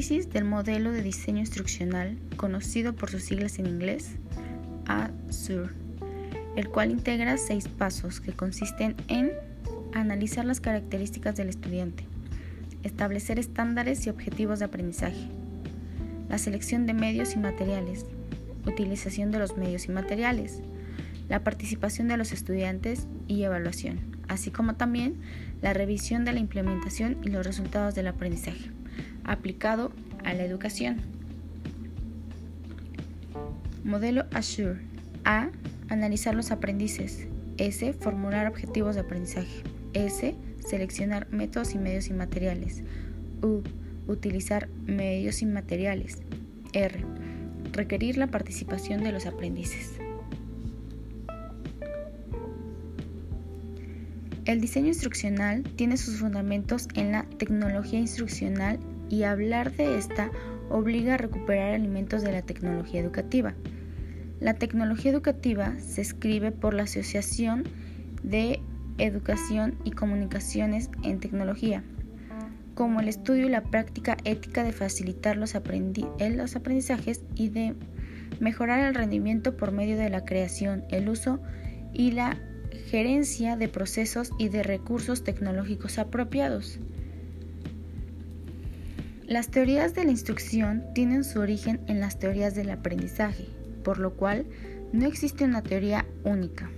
Análisis del modelo de diseño instruccional, conocido por sus siglas en inglés, ASUR, el cual integra seis pasos que consisten en analizar las características del estudiante, establecer estándares y objetivos de aprendizaje, la selección de medios y materiales, utilización de los medios y materiales, la participación de los estudiantes y evaluación, así como también la revisión de la implementación y los resultados del aprendizaje, aplicado a la educación. Modelo Assure. A. Analizar los aprendices. S. Formular objetivos de aprendizaje. S. Seleccionar métodos y medios y materiales. U. Utilizar medios y materiales. R. Requerir la participación de los aprendices. El diseño instruccional tiene sus fundamentos en la tecnología instruccional y hablar de esta obliga a recuperar elementos de la tecnología educativa. La tecnología educativa se escribe por la Asociación de Educación y Comunicaciones en Tecnología, como el estudio y la práctica ética de facilitar los, los aprendizajes y de mejorar el rendimiento por medio de la creación, el uso y la gerencia de procesos y de recursos tecnológicos apropiados. Las teorías de la instrucción tienen su origen en las teorías del aprendizaje, por lo cual no existe una teoría única.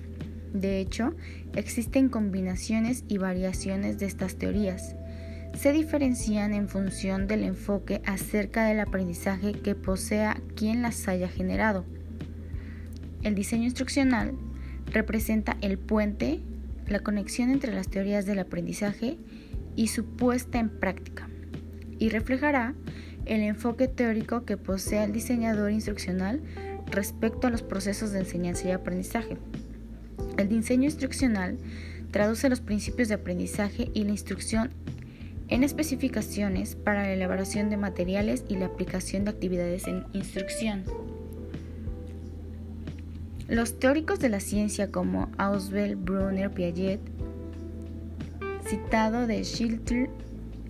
De hecho, existen combinaciones y variaciones de estas teorías. Se diferencian en función del enfoque acerca del aprendizaje que posea quien las haya generado. El diseño instruccional representa el puente, la conexión entre las teorías del aprendizaje y su puesta en práctica, y reflejará el enfoque teórico que posee el diseñador instruccional respecto a los procesos de enseñanza y aprendizaje. El diseño instruccional traduce los principios de aprendizaje y la instrucción en especificaciones para la elaboración de materiales y la aplicación de actividades en instrucción. Los teóricos de la ciencia como Auswell, Brunner, Piaget, citado de Schilter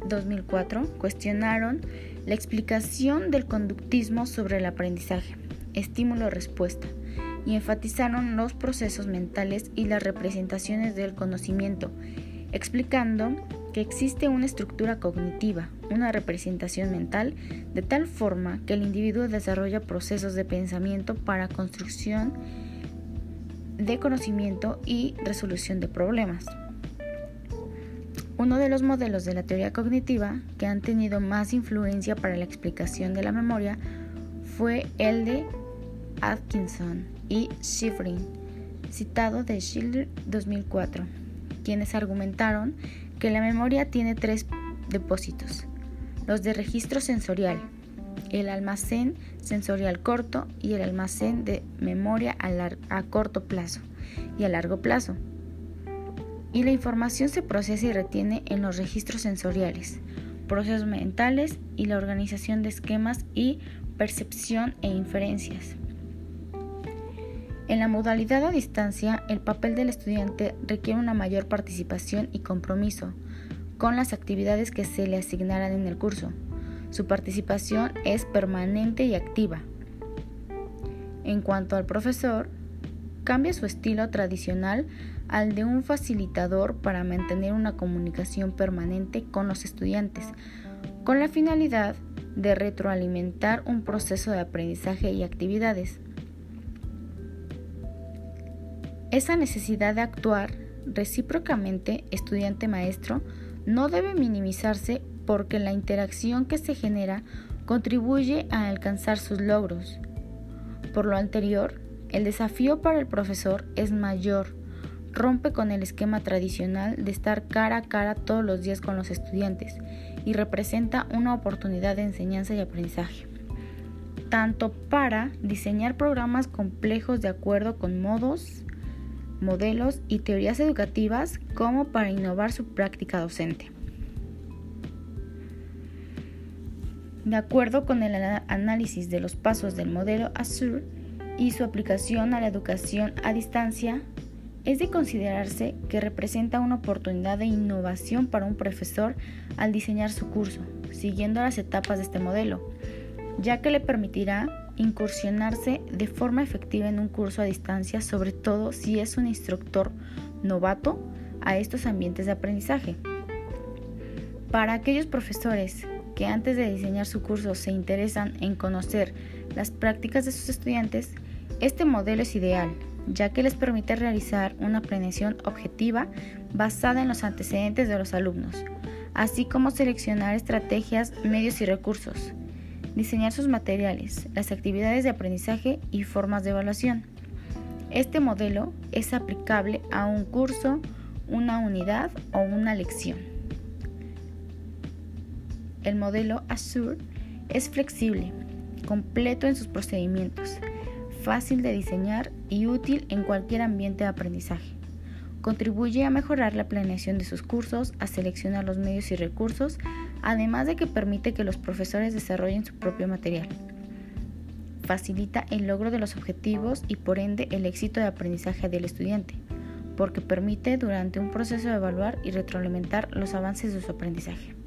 2004, cuestionaron la explicación del conductismo sobre el aprendizaje, estímulo-respuesta, y enfatizaron los procesos mentales y las representaciones del conocimiento, explicando que existe una estructura cognitiva, una representación mental, de tal forma que el individuo desarrolla procesos de pensamiento para construcción de conocimiento y resolución de problemas. Uno de los modelos de la teoría cognitiva que han tenido más influencia para la explicación de la memoria fue el de Atkinson y Schifrin, citado de Schiller 2004, quienes argumentaron que la memoria tiene tres depósitos, los de registro sensorial, el almacén sensorial corto y el almacén de memoria a, corto plazo y a largo plazo. Y la información se procesa y retiene en los registros sensoriales, procesos mentales y la organización de esquemas y percepción e inferencias. En la modalidad a distancia, el papel del estudiante requiere una mayor participación y compromiso con las actividades que se le asignaran en el curso. Su participación es permanente y activa. En cuanto al profesor, cambia su estilo tradicional al de un facilitador para mantener una comunicación permanente con los estudiantes, con la finalidad de retroalimentar un proceso de aprendizaje y actividades. Esa necesidad de actuar recíprocamente estudiante-maestro no debe minimizarse porque la interacción que se genera contribuye a alcanzar sus logros. Por lo anterior, el desafío para el profesor es mayor, rompe con el esquema tradicional de estar cara a cara todos los días con los estudiantes y representa una oportunidad de enseñanza y aprendizaje, tanto para diseñar programas complejos de acuerdo con modos, modelos y teorías educativas como para innovar su práctica docente. De acuerdo con el análisis de los pasos del modelo ASUR y su aplicación a la educación a distancia, es de considerarse que representa una oportunidad de innovación para un profesor al diseñar su curso, siguiendo las etapas de este modelo, ya que le permitirá incursionarse de forma efectiva en un curso a distancia, sobre todo si es un instructor novato a estos ambientes de aprendizaje. Para aquellos profesores que antes de diseñar su curso se interesan en conocer las prácticas de sus estudiantes, este modelo es ideal, ya que les permite realizar una planeación objetiva basada en los antecedentes de los alumnos, así como seleccionar estrategias, medios y recursos, diseñar sus materiales, las actividades de aprendizaje y formas de evaluación. Este modelo es aplicable a un curso, una unidad o una lección. El modelo Azure es flexible, completo en sus procedimientos, fácil de diseñar y útil en cualquier ambiente de aprendizaje. Contribuye a mejorar la planeación de sus cursos, a seleccionar los medios y recursos, además de que permite que los profesores desarrollen su propio material. Facilita el logro de los objetivos y por ende el éxito de aprendizaje del estudiante, porque permite durante un proceso de evaluar y retroalimentar los avances de su aprendizaje.